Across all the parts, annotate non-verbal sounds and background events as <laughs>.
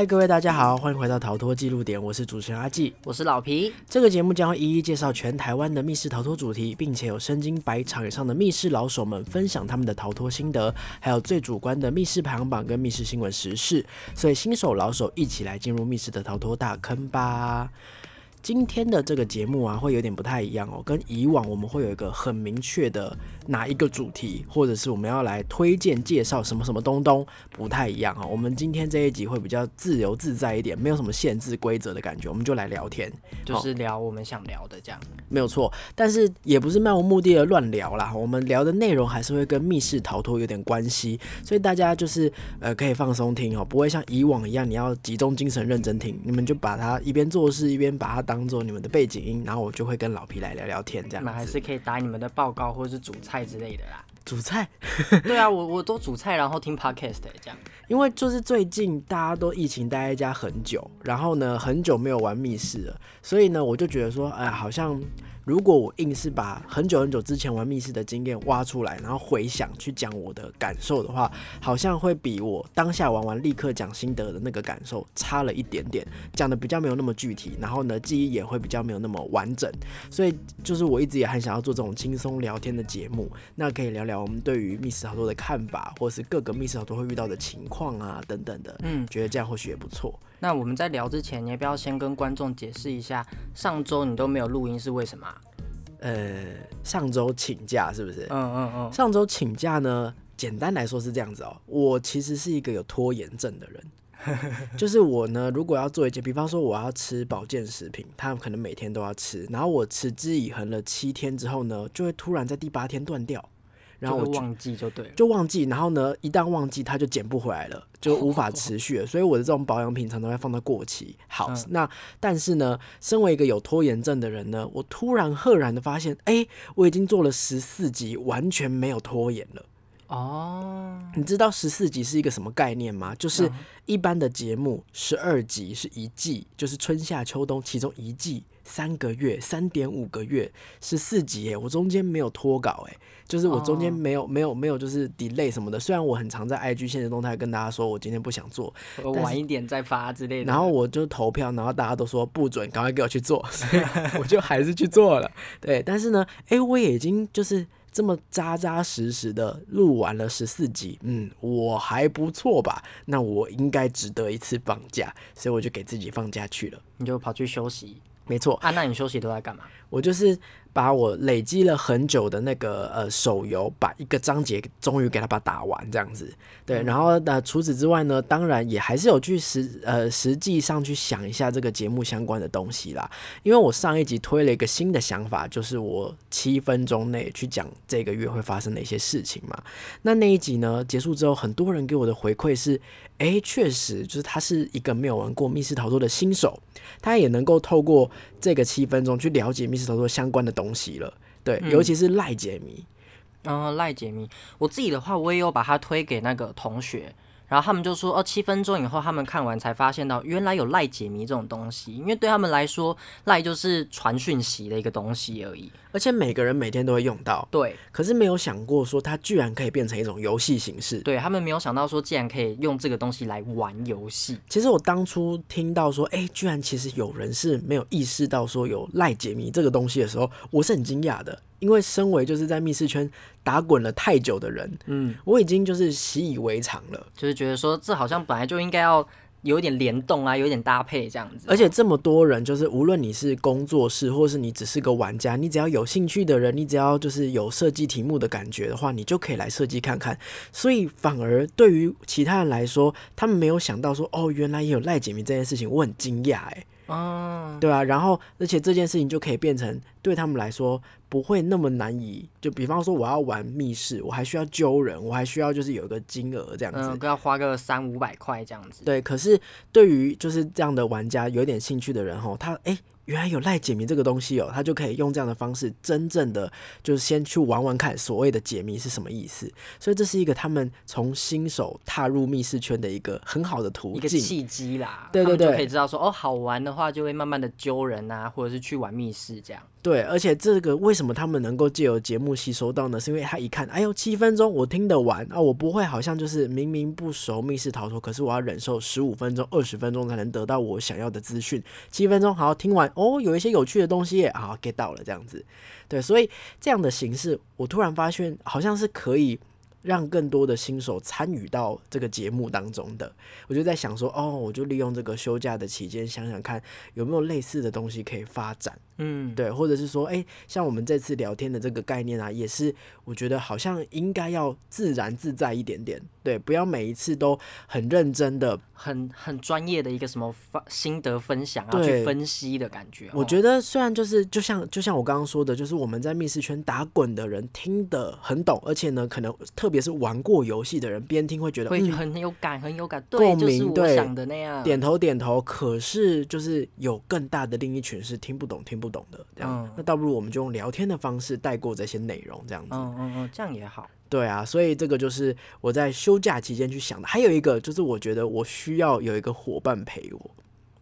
嗨，各位大家好，欢迎回到逃脱记录点，我是主持人阿纪。我是老皮，这个节目将会一一介绍全台湾的密室逃脱主题，并且有身经百场以上的密室老手们分享他们的逃脱心得，还有最主观的密室排行榜跟密室新闻时事。所以新手老手一起来进入密室的逃脱大坑吧！今天的这个节目啊，会有点不太一样哦，跟以往我们会有一个很明确的哪一个主题，或者是我们要来推荐介绍什么什么东东，不太一样哦。我们今天这一集会比较自由自在一点，没有什么限制规则的感觉，我们就来聊天。就是聊我们想聊的这样。没有错，但是也不是漫无目的的乱聊啦。我们聊的内容还是会跟密室逃脱有点关系，所以大家就是呃可以放松听哦，不会像以往一样你要集中精神认真听。你们就把它一边做事一边把它当做你们的背景音，然后我就会跟老皮来聊聊天这样你们还。是可以打你们的报告或者是煮菜之类的啦。煮菜，<laughs> 对啊，我我都煮菜，然后听 podcast 欸这样。因为就是最近大家都疫情待在家很久，然后呢很久没有玩密室了，所以呢我就觉得说，哎，好像如果我硬是把很久很久之前玩密室的经验挖出来，然后回想去讲我的感受的话，好像会比我当下玩完立刻讲心得的那个感受差了一点点，讲的比较没有那么具体，然后呢记忆也会比较没有那么完整，所以就是我一直也很想要做这种轻松聊天的节目，那可以聊聊我们对于密室逃脱的看法，或是各个密室逃脱会遇到的情况啊等等的，嗯，觉得这样或许也不错。那我们在聊之前，你要不要先跟观众解释一下，上周你都没有录音是为什么啊？呃，上周请假是不是？嗯嗯嗯，上周请假呢，简单来说是这样子哦。我其实是一个有拖延症的人，<laughs> 就是我呢，如果要做一件，比方说我要吃保健食品，他可能每天都要吃，然后我持之以恒了七天之后呢，就会突然在第八天断掉，然后我就忘记就对了。就忘记，然后呢，一旦忘记，它就捡不回来了，就无法持续了。<laughs> 所以我的这种保养品常常会放到过期。好，嗯那但是呢，身为一个有拖延症的人呢，我突然赫然的发现，哎、我已经做了十四集，完全没有拖延了。哦，你知道十四集是一个什么概念吗？就是嗯一般的节目，十二集是一季，就是春夏秋冬其中一季三个月，三点五个月，十四集耶，我中间没有脱稿哎，就是我中间哦没有、没有没有就是 delay 什么的。虽然我很常在 IG 现实动态跟大家说我今天不想做，我晚一点再发之类的。然后我就投票，然后大家都说不准，赶快给我去做，所以 <laughs> 我就还是去做了。对，但是呢，诶，我也已经就是这么扎扎实实的录完了十四集，嗯，我还不错吧？那我应该值得一次放假，所以我就给自己放假去了。你就跑去休息没错，啊？那你休息都在干嘛？我就是把我累积了很久的那个呃手游，把一个章节终于给它把它打完这样子。对，然后呃除此之外呢，当然也还是有去实呃实际上去想一下这个节目相关的东西啦。因为我上一集推了一个新的想法，就是我七分钟内去讲这个月会发生的一些事情嘛。那那一集呢结束之后，很多人给我的回馈是，诶，确实就是他是一个没有玩过密室逃脱的新手，他也能够透过这个七分钟去了解密室逃脱相关的东西了。对，嗯尤其是赖解谜，嗯，赖解谜。我自己的话，我也有把它推给那个同学，然后他们就说，哦，七分钟以后他们看完才发现到，原来有赖解谜这种东西。因为对他们来说，赖就是传讯息的一个东西而已。而且每个人每天都会用到，对，可是没有想过说它居然可以变成一种游戏形式。对他们没有想到说，竟然可以用这个东西来玩游戏。其实我当初听到说，哎、居然其实有人是没有意识到说有赖解谜这个东西的时候，我是很惊讶的，因为身为就是在密室圈打滚了太久的人，嗯，我已经就是习以为常了。就是觉得说，这好像本来就应该要有一点联动啊，有一点搭配这样子。而且这么多人，就是无论你是工作室，或是你只是个玩家，你只要有兴趣的人，你只要就是有设计题目的感觉的话，你就可以来设计看看。所以反而对于其他人来说，他们没有想到说，哦，原来也有赖解谜这件事情，我很惊讶哎。哦，对啊，然后而且这件事情就可以变成对他们来说不会那么难以，就比方说我要玩密室，我还需要揪人，我还需要就是有一个金额这样子。嗯，要花个三五百块这样子。对，可是对于就是这样的玩家有点兴趣的人吼，他诶原来有赖解谜这个东西哦，他就可以用这样的方式，真正的就是先去玩玩看所谓的解谜是什么意思。所以这是一个他们从新手踏入密室圈的一个很好的途径，一个契机啦。对对对，就可以知道说哦，好玩的话就会慢慢的揪人啊，或者是去玩密室这样。对，而且这个为什么他们能够借由节目吸收到呢？是因为他一看，哎呦，七分钟我听得完啊，我不会好像就是明明不熟密室逃脱，可是我要忍受十五分钟、二十分钟才能得到我想要的资讯。七分钟好听完哦，有一些有趣的东西，好 get 到了这样子。对，所以这样的形式，我突然发现好像是可以。让更多的新手参与到这个节目当中的，我就在想说，哦，我就利用这个休假的期间，想想看有没有类似的东西可以发展，嗯，对，或者是说，哎，像我们这次聊天的这个概念啊，也是我觉得好像应该要自然自在一点点，对，不要每一次都很认真的、很很专业的一个什么发心得分享啊，去分析的感觉。我觉得虽然就是就像就像我刚刚说的，就是我们在密室圈打滚的人听得很懂，而且呢，可能特特别是玩过游戏的人，边听会觉得会很有感，很有感，共鸣，对，想的那样，点头点头。可是就是有更大的另一群是听不懂、听不懂的，这样，那倒不如我们就用聊天的方式带过这些内容，这样子，嗯嗯嗯，这样也好。对啊，所以这个就是我在休假期间去想的。还有一个就是，我觉得我需要有一个伙伴陪我。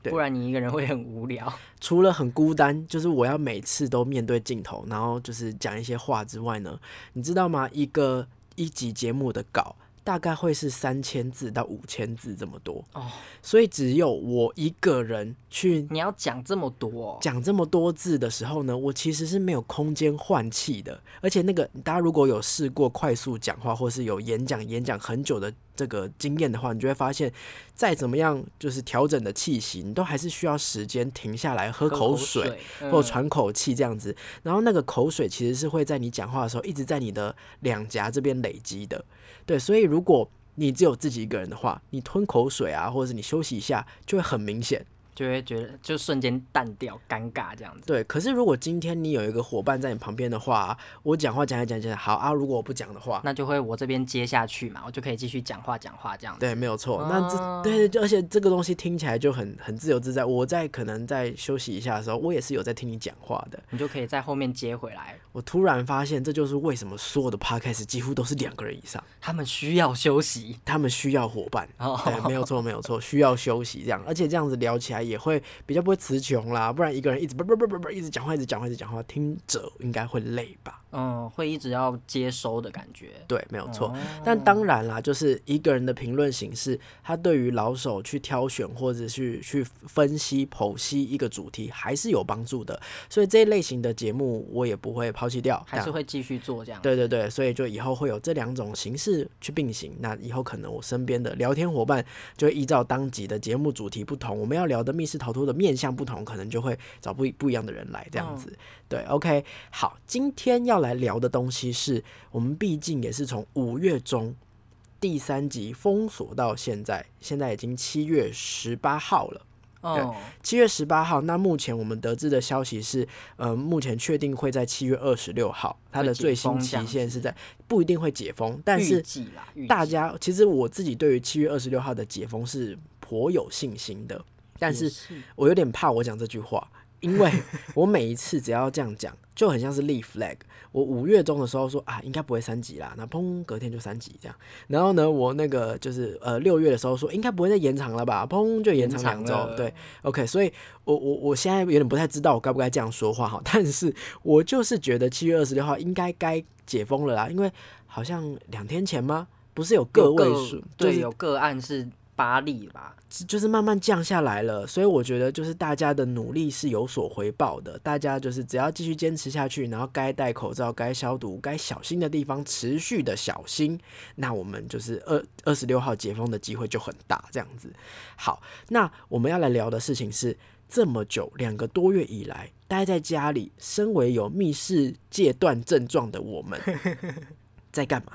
不然你一个人会很无聊。<laughs> 除了很孤单，就是我要每次都面对镜头，然后就是讲一些话之外呢，你知道吗？一个一集节目的稿大概会是三千字到五千字这么多哦，所以只有我一个人去。你要讲这么多，讲这么多字的时候呢，我其实是没有空间换气的。而且那个大家如果有试过快速讲话，或是有演讲演讲很久的。这个经验的话，你就会发现，再怎么样就是调整的气息，你都还是需要时间停下来喝口水或喘口气这样子。然后那个口水其实是会在你讲话的时候一直在你的两颊这边累积的。对，所以如果你只有自己一个人的话，你吞口水啊，或者是你休息一下，就会很明显。就会觉得就瞬间淡掉，尴尬这样子。对，可是如果今天你有一个伙伴在你旁边的话，我讲话讲一讲讲好啊。如果我不讲的话，那就会我这边接下去嘛，我就可以继续讲话讲话这样。对，没有错。那这对，而且这个东西听起来就很很自由自在。我在可能在休息一下的时候，我也是有在听你讲话的，你就可以在后面接回来。我突然发现，这就是为什么所有的 podcast 几乎都是两个人以上，他们需要休息，他们需要伙伴。对，没有错，没有错，需要休息这样，而且这样子聊起来也会比较不会词穷啦，不然一个人一直不不不不不一直讲话，一直讲话，一直讲话，听者应该会累吧。嗯，会一直要接收的感觉。对，没有错。但当然啦，就是一个人的评论形式，他对于老手去挑选或者去去分析剖析一个主题，还是有帮助的。所以这一类型的节目，我也不会抛弃掉，还是会继续做这样。对对对，所以就以后会有这两种形式去并行。那以后可能我身边的聊天伙伴，就依照当集的节目主题不同，我们要聊的密室逃脱的面向不同，可能就会找不不一样的人来这样子。对，OK，好，今天要来聊的东西是我们毕竟也是从五月中第三集封锁到现在，现在已经七月十八号了。对，七月十八号。那目前我们得知的消息是，呃，目前确定会在七月二十六号，它的最新期限是在不一定会解封，但是大家其实我自己对于七月二十六号的解封是颇有信心的，但是我有点怕我讲这句话。因为 <laughs> 我每一次只要这样讲，就很像是立 flag。我五月中的时候说啊，应该不会三级啦，那砰，隔天就三级这样。然后呢，我那个就是呃六月的时候说，应该不会再延长了吧，砰就延长两周。对，OK，所以我我我现在有点不太知道我该不该这样说话哈，<laughs> 但是我就是觉得七月二十六号应该该解封了啦，因为好像两天前吗？不是有个位数，对，有个案是。八例吧，就是慢慢降下来了，所以我觉得就是大家的努力是有所回报的。大家就是只要继续坚持下去，然后该戴口罩、该消毒、该小心的地方持续的小心，那我们就是二二十六号解封的机会就很大。这样子，好，那我们要来聊的事情是这么久两个多月以来待在家里，身为有密室戒断症状的我们，<laughs> 在干嘛？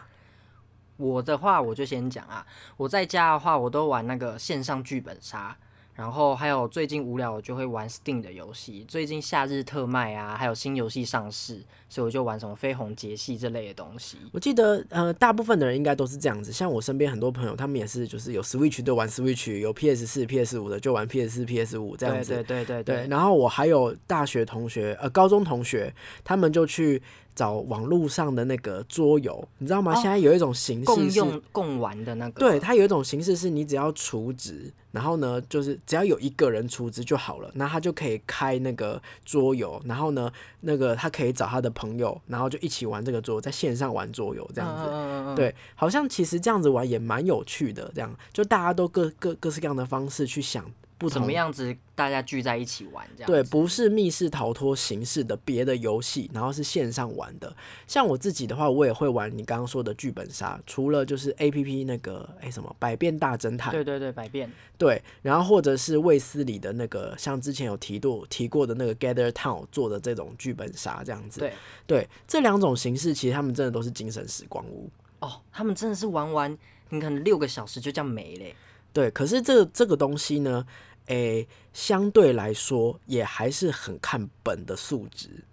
我的话，我就先讲啊。我在家的话，我都玩那个线上剧本杀，然后还有最近无聊我就会玩 Steam 的游戏，最近夏日特卖啊，还有新游戏上市，所以我就玩什么飞鸿杰系这类的东西。我记得呃，大部分的人应该都是这样子，像我身边很多朋友，他们也是就是有 Switch 就玩 Switch，有 PS 四、PS 五的就玩 PS 四、PS 五这样子。对对对对。然后我还有大学同学，呃，高中同学，他们就去。找网络上的那个桌游，你知道吗？现在有一种形式共用共玩的那个，对，它有一种形式是你只要储值，然后呢，就是只要有一个人储值就好了，那他就可以开那个桌游，然后呢，那个他可以找他的朋友，然后就一起玩这个桌，在线上玩桌游这样子。对，好像其实这样子玩也蛮有趣的，这样就大家都各各各式各样的方式去想。什么样子？大家聚在一起玩这样？对，不是密室逃脱形式的别的游戏，然后是线上玩的。像我自己的话，我也会玩你刚刚说的剧本杀，除了就是 A P P 那个哎什么百变大侦探，对对对，百变，对，然后或者是卫斯理的那个，像之前有提过提过的那个 Gather Town 做的这种剧本杀这样子。对对，这两种形式其实他们真的都是精神时光屋哦，他们真的是玩完你可能六个小时就这样没嘞。对，可是这这个东西呢？诶，相对来说也还是很看本的素质。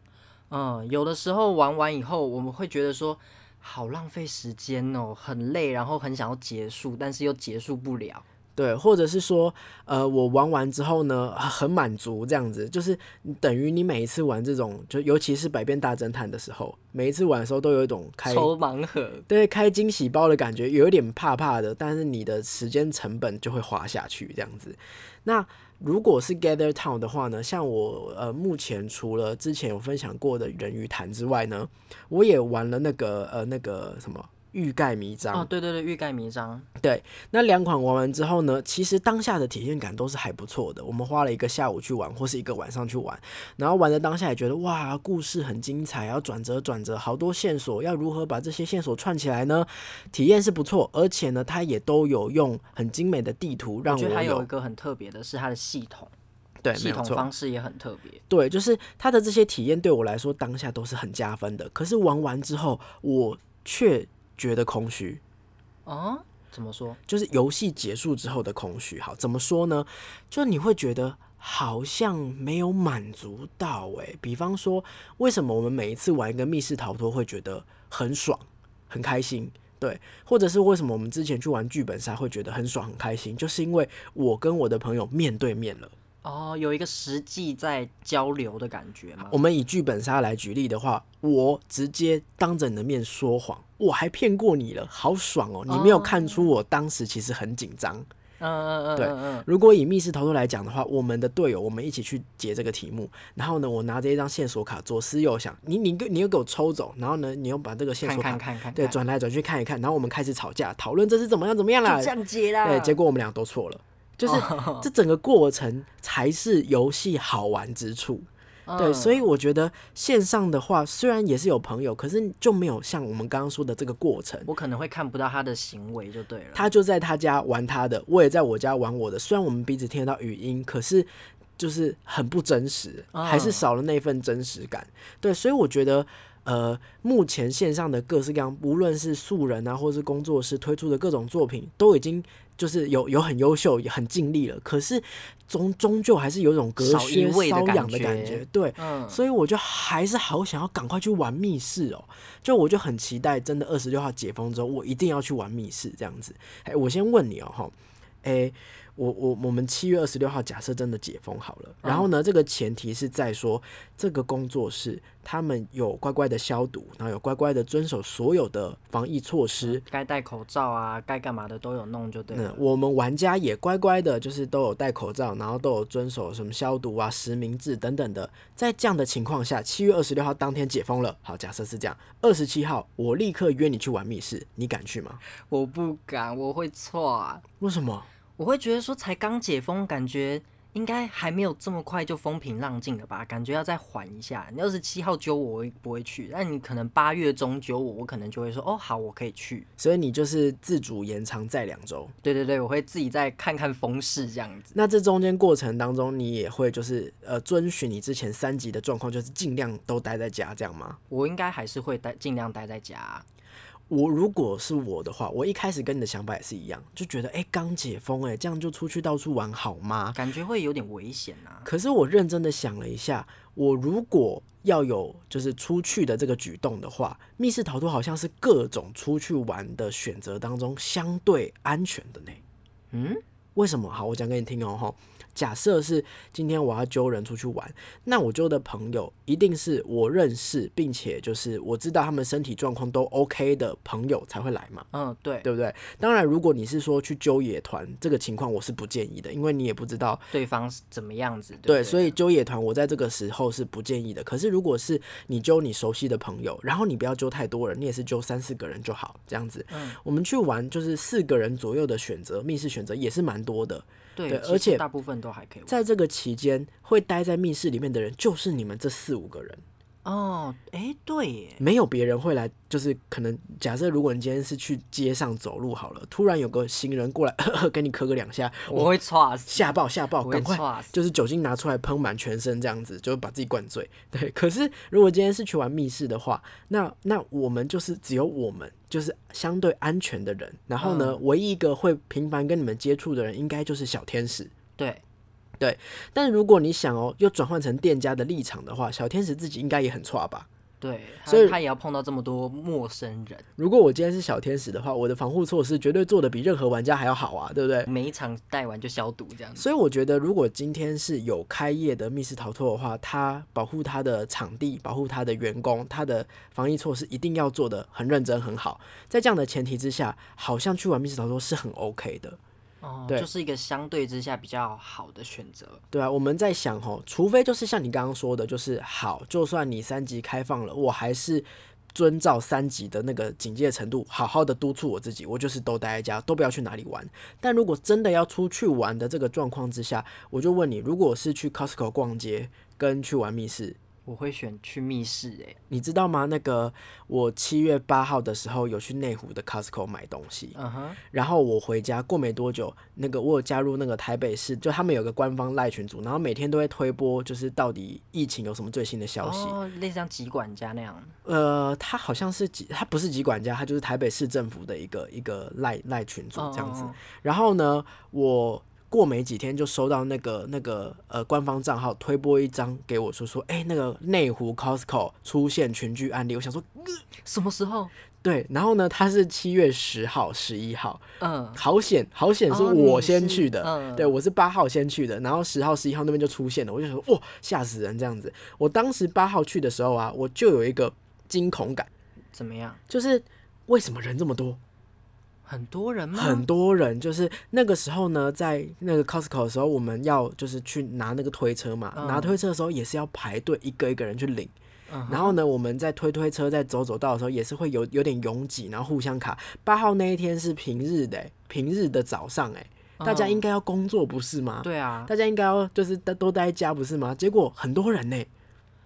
嗯，有的时候玩完以后，我们会觉得说好浪费时间哦，很累，然后很想要结束，但是又结束不了。对，或者是说，呃，我玩完之后呢，很满足，这样子，就是等于你每一次玩这种，就尤其是百变大侦探的时候，每一次玩的时候都有一种开抽盲盒，对，开惊喜包的感觉，有一点怕怕的，但是你的时间成本就会花下去，这样子。那如果是 Gather Town 的话呢，像我呃，目前除了之前有分享过的人鱼潭之外呢，我也玩了那个呃那个什么。欲盖弥彰哦，对对对，欲盖弥彰。对，那两款玩完之后呢，其实当下的体验感都是还不错的。我们花了一个下午去玩，或是一个晚上去玩，然后玩的当下也觉得哇，故事很精彩，要转折转折，好多线索，要如何把这些线索串起来呢？体验是不错，而且呢，它也都有用很精美的地图，让我觉得还有一个很特别的是它的系统，对，系统方式也很特别。对，就是它的这些体验对我来说当下都是很加分的。可是玩完之后，我却觉得空虚啊？怎么说？就是游戏结束之后的空虚。好，怎么说呢？就你会觉得好像没有满足到诶。比方说，为什么我们每一次玩一个密室逃脱会觉得很爽、很开心？对，或者是为什么我们之前去玩剧本杀会觉得很爽、很开心？就是因为我跟我的朋友面对面了。哦，有一个实际在交流的感觉吗？我们以剧本杀来举例的话，我直接当着你的面说谎，我还骗过你了，好爽哦！你没有看出我当时其实很紧张。嗯嗯嗯，对。如果以密室逃脱来讲的话，我们的队友我们一起去解这个题目，然后呢，我拿着一张线索卡，左思右想，你你你又给我抽走，然后呢，你又把这个线索卡看看看，对，转来转去看一看，然后我们开始吵架，讨论这是怎么样怎么样啦，这样解啦。对，结果我们俩都错了。就是这整个过程才是游戏好玩之处，对，所以我觉得线上的话虽然也是有朋友，可是就没有像我们刚刚说的这个过程。我可能会看不到他的行为就对了。他就在他家玩他的，我也在我家玩我的。虽然我们彼此听得到语音，可是就是很不真实，还是少了那份真实感。对，所以我觉得。呃，目前线上的各式各样，无论是素人啊，或是工作室推出的各种作品，都已经就是有有很优秀、也很尽力了。可是终终究还是有种隔靴搔痒的感觉，对，所以我就还是好想要赶快去玩密室哦。就我就很期待，真的二十六号解封之后，我一定要去玩密室这样子。哎，我先问你哦，哈，哎。我我我们七月二十六号假设真的解封好了，然后呢，这个前提是在说这个工作室他们有乖乖的消毒，然后有乖乖的遵守所有的防疫措施，该戴口罩啊，该干嘛的都有弄就对了。我们玩家也乖乖的，就是都有戴口罩，然后都有遵守什么消毒啊、实名制等等的。在这样的情况下，七月二十六号当天解封了，好，假设是这样，二十七号我立刻约你去玩密室，你敢去吗？我不敢，我会错啊。为什么？我会觉得说，才刚解封，感觉应该还没有这么快就风平浪静了吧？感觉要再缓一下。你要是七号揪我，我不会去；但你可能八月中揪我，我可能就会说，哦，好，我可以去。所以你就是自主延长再两周。对对对，我会自己再看看风势这样子。那这中间过程当中，你也会就是呃遵循你之前三级的状况，就是尽量都待在家这样吗？我应该还是会待尽量待在家。我如果是我的话，我一开始跟你的想法也是一样，就觉得哎，刚解封哎，这样就出去到处玩好吗？感觉会有点危险啊。可是我认真的想了一下，我如果要有就是出去的这个举动的话，密室逃脱好像是各种出去玩的选择当中相对安全的呢。嗯，为什么？好，我讲给你听哦，哈。假设是今天我要揪人出去玩，那我揪的朋友一定是我认识，并且就是我知道他们身体状况都 OK 的朋友才会来嘛。嗯，对，对不对？当然，如果你是说去揪野团，这个情况我是不建议的，因为你也不知道对方是怎么样子。对，所以揪野团我在这个时候是不建议的。可是如果是你揪你熟悉的朋友，然后你不要揪太多人，你也是揪三四个人就好，这样子。嗯，我们去玩就是四个人左右的选择，密室选择也是蛮多的。对，对而且大部分都还可以。在这个期间，会待在密室里面的人就是你们这四五个人，哦，哎，对耶，没有别人会来。就是可能假设，如果你今天是去街上走路好了，突然有个行人过来 <laughs> 给你磕个两下，我会唰，吓爆吓爆，赶快。就是酒精拿出来喷满全身，这样子就把自己灌醉。对，可是如果今天是去玩密室的话，那那我们就是只有我们就是相对安全的人，然后呢，唯一一个会频繁跟你们接触的人，应该就是小天使。对，但如果你想哦，又转换成店家的立场的话，小天使自己应该也很差吧？对，所以他他也要碰到这么多陌生人，如果我今天是小天使的话，我的防护措施绝对做的比任何玩家还要好啊，对不对？每一场带完就消毒这样子。所以我觉得，如果今天是有开业的密室逃脱的话，他保护他的场地、保护他的员工、他的防疫措施一定要做的很认真、很好。在这样的前提之下，好像去玩密室逃脱是很 OK 的。哦，对就是一个相对之下比较好的选择。对啊，我们在想哦，除非就是像你刚刚说的，就是好，就算你三级开放了，我还是遵照三级的那个警戒程度，好好的督促我自己，我就是都待在家，都不要去哪里玩。但如果真的要出去玩的这个状况之下，我就问你，如果是去 Costco 逛街跟去玩密室，我会选去密室、欸，你知道吗？那个我七月八号的时候有去内湖的 Costco 买东西，然后我回家过没多久，那个我有加入那个台北市，就他们有个官方赖群组，然后每天都会推播，就是到底疫情有什么最新的消息。哦，类似像疾管家那样。呃，他好像是疾，他不是疾管家，他就是台北市政府的一个一个赖赖群组这样子。哦然后呢，我过没几天就收到那个那个呃官方账号推播一张给我说说，哎、那个内湖 Costco 出现群聚案例，我想说什么时候？对，然后呢，他是七月十号、十一号，嗯，好险，好险是哦我先去的，嗯对我是八号先去的，然后十号、十一号那边就出现了，我就说哇，吓死人这样子。我当时八号去的时候啊，我就有一个惊恐感，怎么样？就是为什么人这么多？很多人吗？很多人就是那个时候呢，在那个 Costco 的时候，我们要就是去拿那个推车嘛，嗯拿推车的时候也是要排队，一个一个人去领。嗯然后呢，我们在推推车在走走道的时候，也是会有有点拥挤，然后互相卡。八号那一天是平日的、欸平日的早上、欸，大家嗯应该要工作不是吗？对啊，大家应该要就是都都待在家不是吗？结果很多人呢、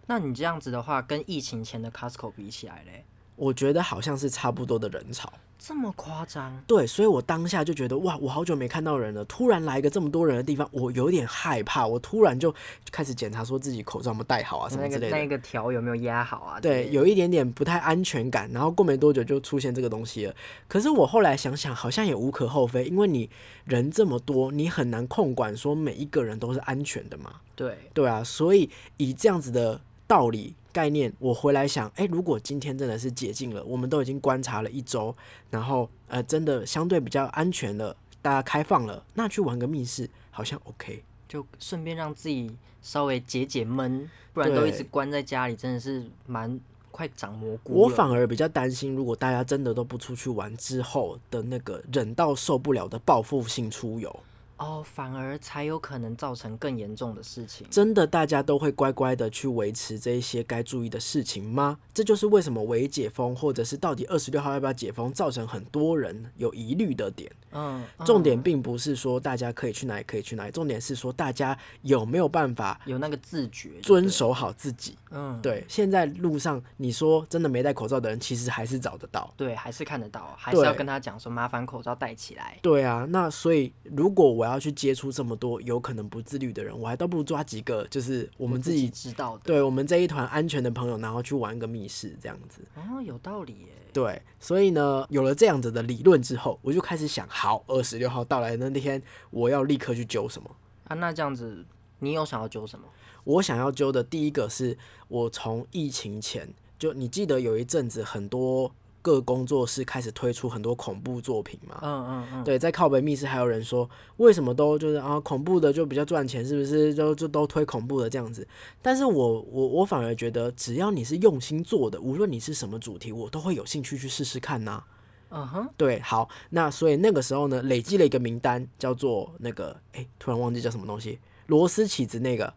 那你这样子的话，跟疫情前的 Costco 比起来嘞，我觉得好像是差不多的人潮。这么夸张？对，所以我当下就觉得哇，我好久没看到人了，突然来一个这么多人的地方，我有点害怕。我突然就开始检查说自己口罩有没有戴好啊，什么之类的。那个条有没有压好啊？对，有一点点不太安全感，然后过没多久就出现这个东西了。可是我后来想想，好像也无可厚非，因为你人这么多，你很难控管说每一个人都是安全的嘛。对，对啊，所以以这样子的道理概念，我回来想，哎、如果今天真的是解禁了，我们都已经观察了一周，然后呃，真的相对比较安全了，大家开放了，那去玩个密室好像 OK。就顺便让自己稍微解解闷，不然都一直关在家里，真的是蛮快长蘑菇我反而比较担心，如果大家真的都不出去玩之后的那个忍到受不了的报复性出游，哦，反而才有可能造成更严重的事情。真的大家都会乖乖的去维持这一些该注意的事情吗？这就是为什么微解封，或者是到底二十六号要不要解封，造成很多人有疑虑的点。嗯，重点嗯并不是说大家可以去哪里可以去哪里，重点是说大家有没有办法有那个自觉，遵。守好自己。嗯，对，现在路上你说真的没戴口罩的人，其实还是找得到。对，还是看得到，还是要跟他讲说，麻烦口罩戴起来。对啊，那所以如果我我要去接触这么多有可能不自律的人，我还倒不如抓几个就是我我们自己知道的。对我们这一团安全的朋友，然后去玩个密室这样子。哦，有道理耶。对，所以呢，有了这样子的理论之后，我就开始想，好，二十六号到来的那天，我要立刻去揪什么？啊，那这样子，你有想要揪什么？我想要揪的第一个是我从疫情前就你记得有一阵子很多各工作室开始推出很多恐怖作品嘛？嗯嗯嗯，对，在靠北密室还有人说，为什么都就是啊恐怖的就比较赚钱，是不是？就就都推恐怖的这样子。但是我我我反而觉得，只要你是用心做的，无论你是什么主题，我都会有兴趣去试试看呐、嗯哼，对，好，那所以那个时候呢，累积了一个名单，叫做那个，哎、突然忘记叫什么东西，螺丝起子那个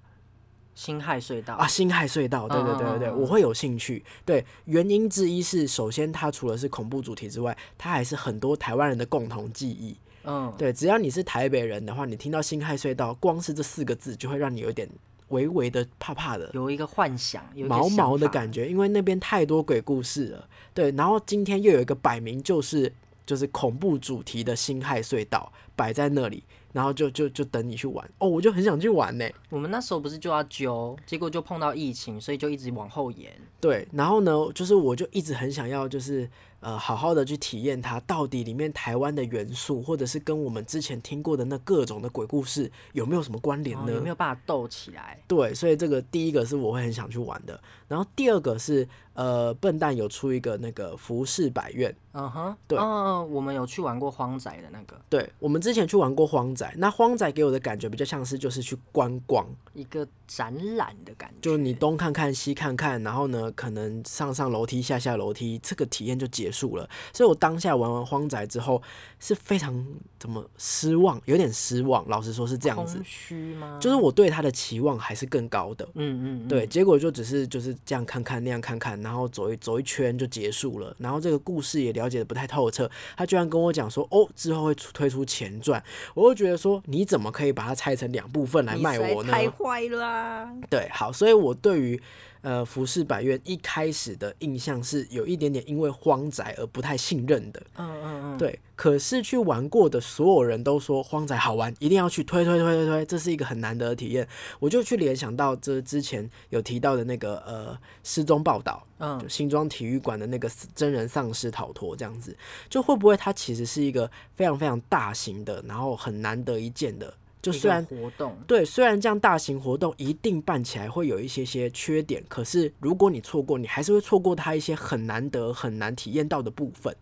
辛亥隧道啊，辛亥隧道，对对对对对，嗯嗯嗯嗯我会有兴趣。对，原因之一是，首先它除了是恐怖主题之外，它还是很多台湾人的共同记忆。嗯，对，只要你是台北人的话，你听到辛亥隧道，光是这四个字就会让你有点微微的怕怕的。有一个幻想，有一个毛毛的感觉，因为那边太多鬼故事了。对，然后今天又有一个摆明就是就是恐怖主题的辛亥隧道摆在那里，然后就就就等你去玩哦，我就很想去玩呢。我们那时候不是就要揪，结果就碰到疫情，所以就一直往后延。对，然后呢，就是我就一直很想要，就是呃，好好的去体验它到底里面台湾的元素，或者是跟我们之前听过的那各种的鬼故事有没有什么关联呢？哦有没有办法斗起来？对，所以这个第一个是我会很想去玩的，然后第二个是呃，笨蛋有出一个那个服饰百院。嗯哼，对嗯，我们有去玩过荒宅的那个，对我们之前去玩过荒宅，那荒宅给我的感觉比较像是就是去观光，一个展览的感觉，就你东看看西看看，然后呢可能上上楼梯下下楼梯，这个体验就结束了。所以我当下玩完荒宅之后是非常怎么失望，有点失望，老实说是这样子空，虚吗？就是我对他的期望还是更高的。嗯嗯，嗯对，，结果就只是就是这样看看那样看看，然后走一走一圈就结束了。然后这个故事也了解的不太透彻。他居然跟我讲说，哦，之后会出推出前传，我就觉得说，你怎么可以把它拆成两部分来卖我呢？太坏了啊！对，好，所以我对于呃服饰百院一开始的印象是有一点点因为荒宅而不太信任的。嗯嗯嗯，对，可是去玩过的所有人都说荒宅好玩，一定要去推推推推推，这是一个很难得的体验。我就去联想到这之前有提到的那个呃失踪报道，嗯就新庄体育馆的那个真人丧尸逃脱这样子，就会不会它其实是一个非常非常大型的，然后很难得一见的，就虽然活动，对，虽然这样大型活动一定办起来会有一些些缺点，可是如果你错过，你还是会错过它一些很难得、很难体验到的部分。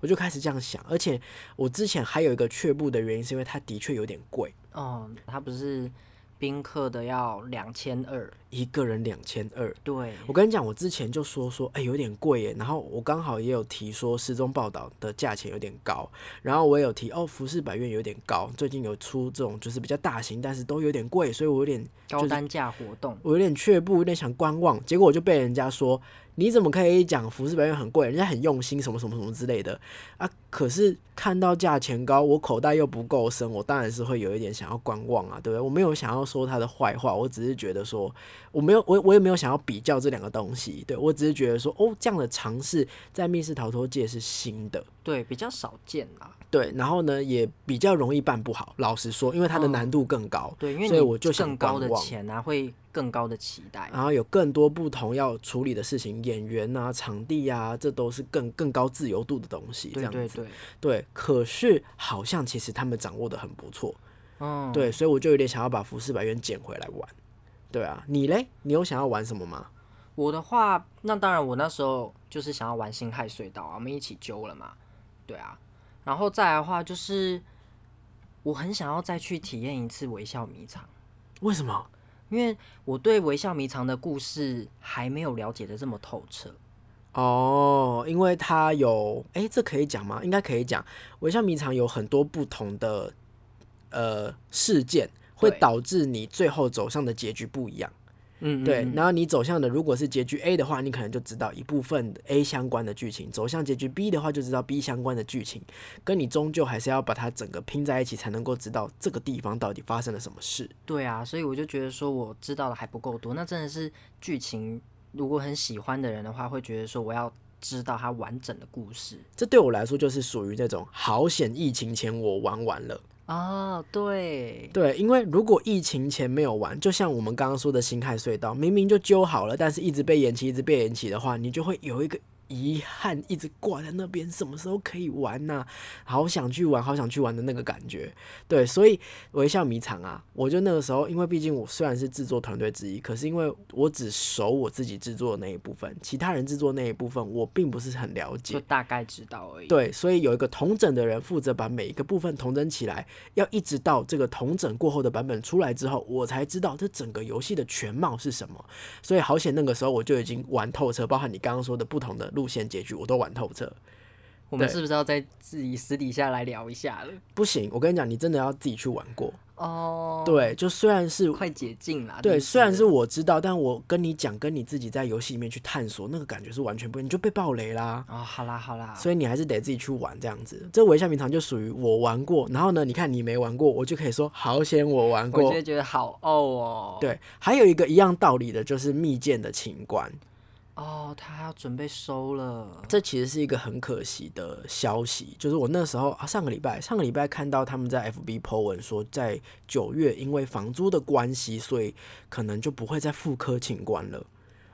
我就开始这样想，而且我之前还有一个却步的原因，是因为它的确有点贵，哦，它不是宾客的要两千二，一个人两千二。对，我跟你讲，我之前就说说，哎、有点贵耶。然后我刚好也有提说，失踪报道的价钱有点高。然后我也有提，哦，服饰百院有点高，最近有出这种就是比较大型，但是都有点贵，所以我有点高单价活动，我有点却步，有点想观望，结果我就被人家说你怎么可以讲服饰表演很贵，人家很用心，什么什么什么之类的啊。可是看到价钱高，我口袋又不够深，我当然是会有一点想要观望啊，对不对？我没有想要说他的坏话，我只是觉得说我没有我我也没有想要比较这两个东西，对我只是觉得说哦，这样的尝试在密室逃脱界是新的。对，比较少见啦。对，然后呢，也比较容易办不好。老实说，因为它的嗯难度更高，对，因为所以我就想更高的钱啊，会更高的期待。然后有更多不同要处理的事情，演员啊、场地啊，这都是更更高自由度的东西。这样子，对对对，对可是好像其实他们掌握的很不错，嗯，对，所以我就有点想要把服饰百元捡回来玩。对啊，你嘞？你有想要玩什么吗？我的话，那当然，我那时候就是想要玩星海隧道啊，我们一起揪了嘛，对啊，然后再来的话，就是我很想要再去体验一次微笑迷藏，为什么？因为我对微笑迷藏的故事还没有了解的这么透彻。哦，因为它有，哎，这可以讲吗？应该可以讲。微笑迷藏有很多不同的呃事件，会导致你最后走向的结局不一样。嗯，对，然后你走向的如果是结局 A 的话，你可能就知道一部分 A 相关的剧情；走向结局 B 的话，就知道 B 相关的剧情。跟你终究还是要把它整个拼在一起，才能够知道这个地方到底发生了什么事。对啊，所以我就觉得说我知道的还不够多，那真的是剧情，如果很喜欢的人的话，会觉得说我要知道它完整的故事。这对我来说就是属于那种好险疫情前我玩完了。哦，对，对，因为如果疫情前没有完，就像我们刚刚说的新海隧道，明明就揪好了，但是一直被延期，一直被延期的话，你就会有一个。遗憾一直挂在那边，什么时候可以玩呢？好想去玩，好想去玩的那个感觉。对，所以微笑迷藏啊，我就那个时候，因为毕竟我虽然是制作团队之一，可是因为我只熟我自己制作的那一部分，其他人制作那一部分我并不是很了解，就大概知道而已。对，所以有一个同整的人负责把每一个部分同整起来，要一直到这个同整过后的版本出来之后，我才知道这整个游戏的全貌是什么。所以好险，那个时候我就已经玩透彻，包含你刚刚说的不同的。路线结局我都玩透彻，我们是不是要在自己私底下来聊一下了？不行，我跟你讲，你真的要自己去玩过哦。对，就虽然是快解禁了，对，虽然是我知道，但我跟你讲，跟你自己在游戏里面去探索，那个感觉是完全不一样，你就被暴雷啦。哦，好啦好啦，所以你还是得自己去玩这样子。这微笑名堂就属于我玩过，然后呢，你看你没玩过，我就可以说好险我玩过，我就觉得好哦哦。对，还有一个一样道理的，就是蜜饯的情关。哦，他要准备收了，这其实是一个很可惜的消息。就是我那时候啊，上个礼拜，上个礼拜看到他们在 FB po 文说，在九月因为房租的关系，所以可能就不会再复科请官了。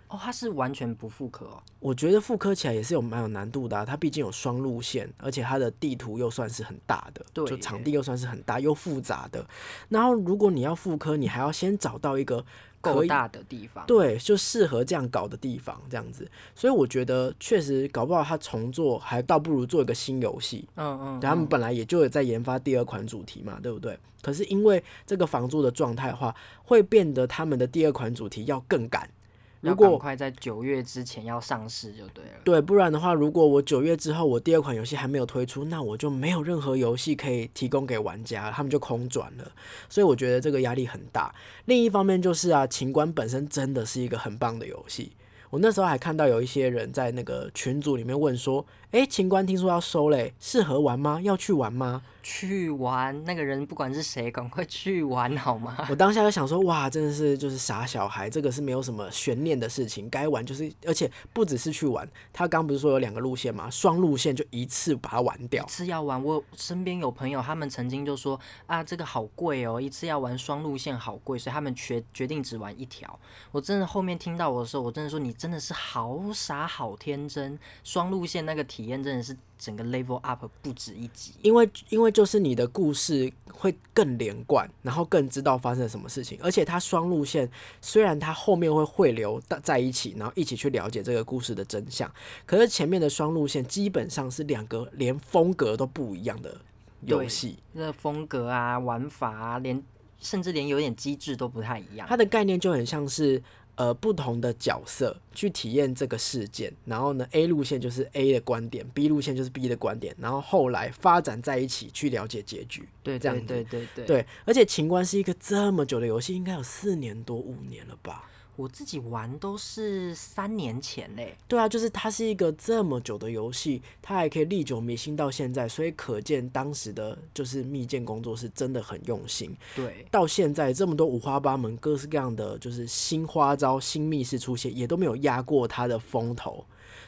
哦，它是完全不复刻哦。我觉得复刻起来也是有蛮有难度的，它毕竟有双路线，而且它的地图又算是很大的，对，就场地又算是很大又复杂的。然后如果你要复刻，你还要先找到一个。够大的地方，对，就适合这样搞的地方，这样子。所以我觉得确实搞不好它重做，还倒不如做一个新游戏。嗯嗯，他们本来也就有在研发第二款主题嘛，对不对？可是因为这个房租的状态的话，会变得他们的第二款主题要更赶。如果快在九月之前要上市就对了。对，不然的话，如果我九月之后我第二款游戏还没有推出，那我就没有任何游戏可以提供给玩家，他们就空转了。所以我觉得这个压力很大。另一方面就是啊，情关本身真的是一个很棒的游戏。我那时候还看到有一些人在那个群组里面问说：“哎，秦观听说要收嘞，适合玩吗？要去玩吗？”去玩，那个人不管是谁，赶快去玩好吗？<laughs> 我当下就想说，哇，真的是就是傻小孩，这个是没有什么悬念的事情，该玩就是，而且不只是去玩，他刚不是说有两个路线嘛，双路线就一次把它玩掉。一次要玩，我身边有朋友，他们曾经就说啊，这个好贵哦，一次要玩双路线好贵，所以他们决决定只玩一条。我真的后面听到我的时候，我真的说你真的是好傻好天真，双路线那个体验真的是。整个 level up 不止一级，因为因为就是你的故事会更连贯，然后更知道发生了什么事情，而且它双路线虽然它后面会汇流在一起，然后一起去了解这个故事的真相，可是前面的双路线基本上是两个连风格都不一样的游戏，那风格啊、玩法啊，连甚至连有点机制都不太一样，它的概念就很像是。呃，不同的角色去体验这个事件，然后呢，A 路线就是 A 的观点，B 路线就是 B 的观点，然后后来发展在一起去了解结局，对，这样子，对对对。对，而且情关是一个这么久的游戏，应该有四年多五年了吧。我自己玩都是三年前嘞。对啊，就是它是一个这么久的游戏，它还可以历久弥新到现在，所以可见当时的就是密建工作室真的很用心。对，到现在这么多五花八门、各式各样的就是新花招、新密室出现，也都没有压过它的风头。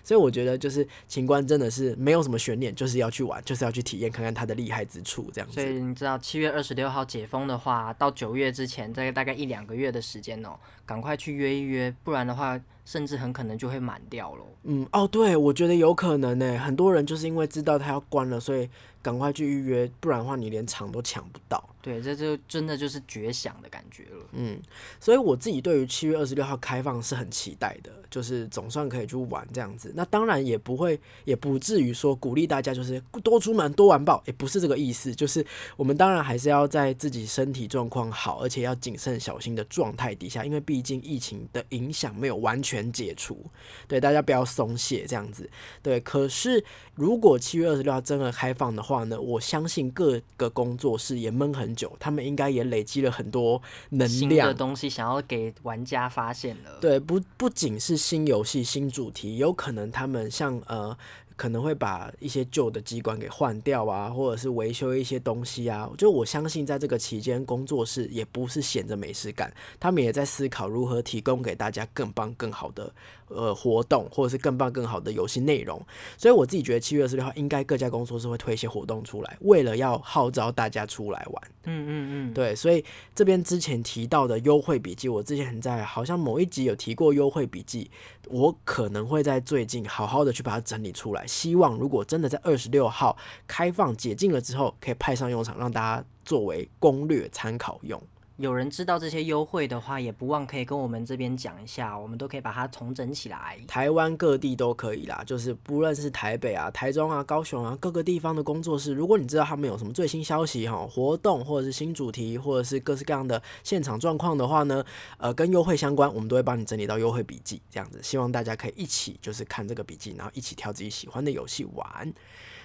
所以我觉得就是情关真的是没有什么悬念，就是要去玩，就是要去体验看看它的厉害之处这样子。所以你知道七月二十六号解封的话，到九月之前这个大概一两个月的时间哦，赶快去约一约，不然的话甚至很可能就会满掉了。嗯，哦，对，我觉得有可能呢，很多人就是因为知道它要关了，所以赶快去预约，不然的话你连场都抢不到。对，这就真的就是绝响的感觉了。嗯，所以我自己对于七月二十六号开放是很期待的，就是总算可以去玩这样子。那当然也不会，也不至于说鼓励大家就是多出门多玩爆，也不是这个意思。就是我们当然还是要在自己身体状况好，而且要谨慎小心的状态底下，因为毕竟疫情的影响没有完全解除。对，大家不要松懈这样子。对，可是如果七月二十六号真的开放的话呢，我相信各个工作室也闷很。久，他们应该也累积了很多能量的东西，想要给玩家发现了。对，不不仅是新游戏、新主题，有可能他们像呃。可能会把一些旧的机关给换掉啊，或者是维修一些东西啊。就我相信，在这个期间，工作室也不是闲着没事干，他们也在思考如何提供给大家更棒、更好的呃活动，或者是更棒更好的游戏内容。所以我自己觉得七月二十六号应该各家公司是会推一些活动出来，为了要号召大家出来玩。嗯嗯嗯，对，所以这边之前提到的优惠笔记，我之前在好像某一集有提过优惠笔记，我可能会在最近好好的去把它整理出来。希望如果真的在二十六号开放解禁了之后，可以派上用场，让大家作为攻略参考用。有人知道这些优惠的话，也不忘可以跟我们这边讲一下，我们都可以把它重整起来。台湾各地都可以啦，就是不论是台北啊、台中啊、高雄啊各个地方的工作室，如果你知道他们有什么最新消息哈、活动或者是新主题，或者是各式各样的现场状况的话呢，呃，跟优惠相关，我们都会帮你整理到优惠笔记，这样子，希望大家可以一起就是看这个笔记，然后一起挑自己喜欢的游戏玩。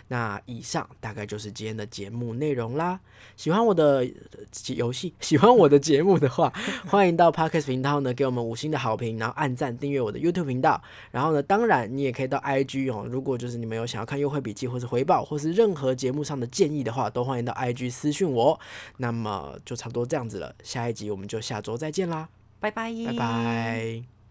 那以上大概就是今天的节目内容啦。喜欢我的呃游戏，<laughs> 喜欢我的节目的话，欢迎到 Podcast 频道呢给我们五星的好评，然后按赞订阅我的 YouTube 频道。然后呢，当然你也可以到 IG 哦，如果就是你们有想要看优惠笔记或是回报，或是任何节目上的建议的话，都欢迎到 IG 私讯我。那么就差不多这样子了，下一集我们就下周再见啦，拜拜，拜拜。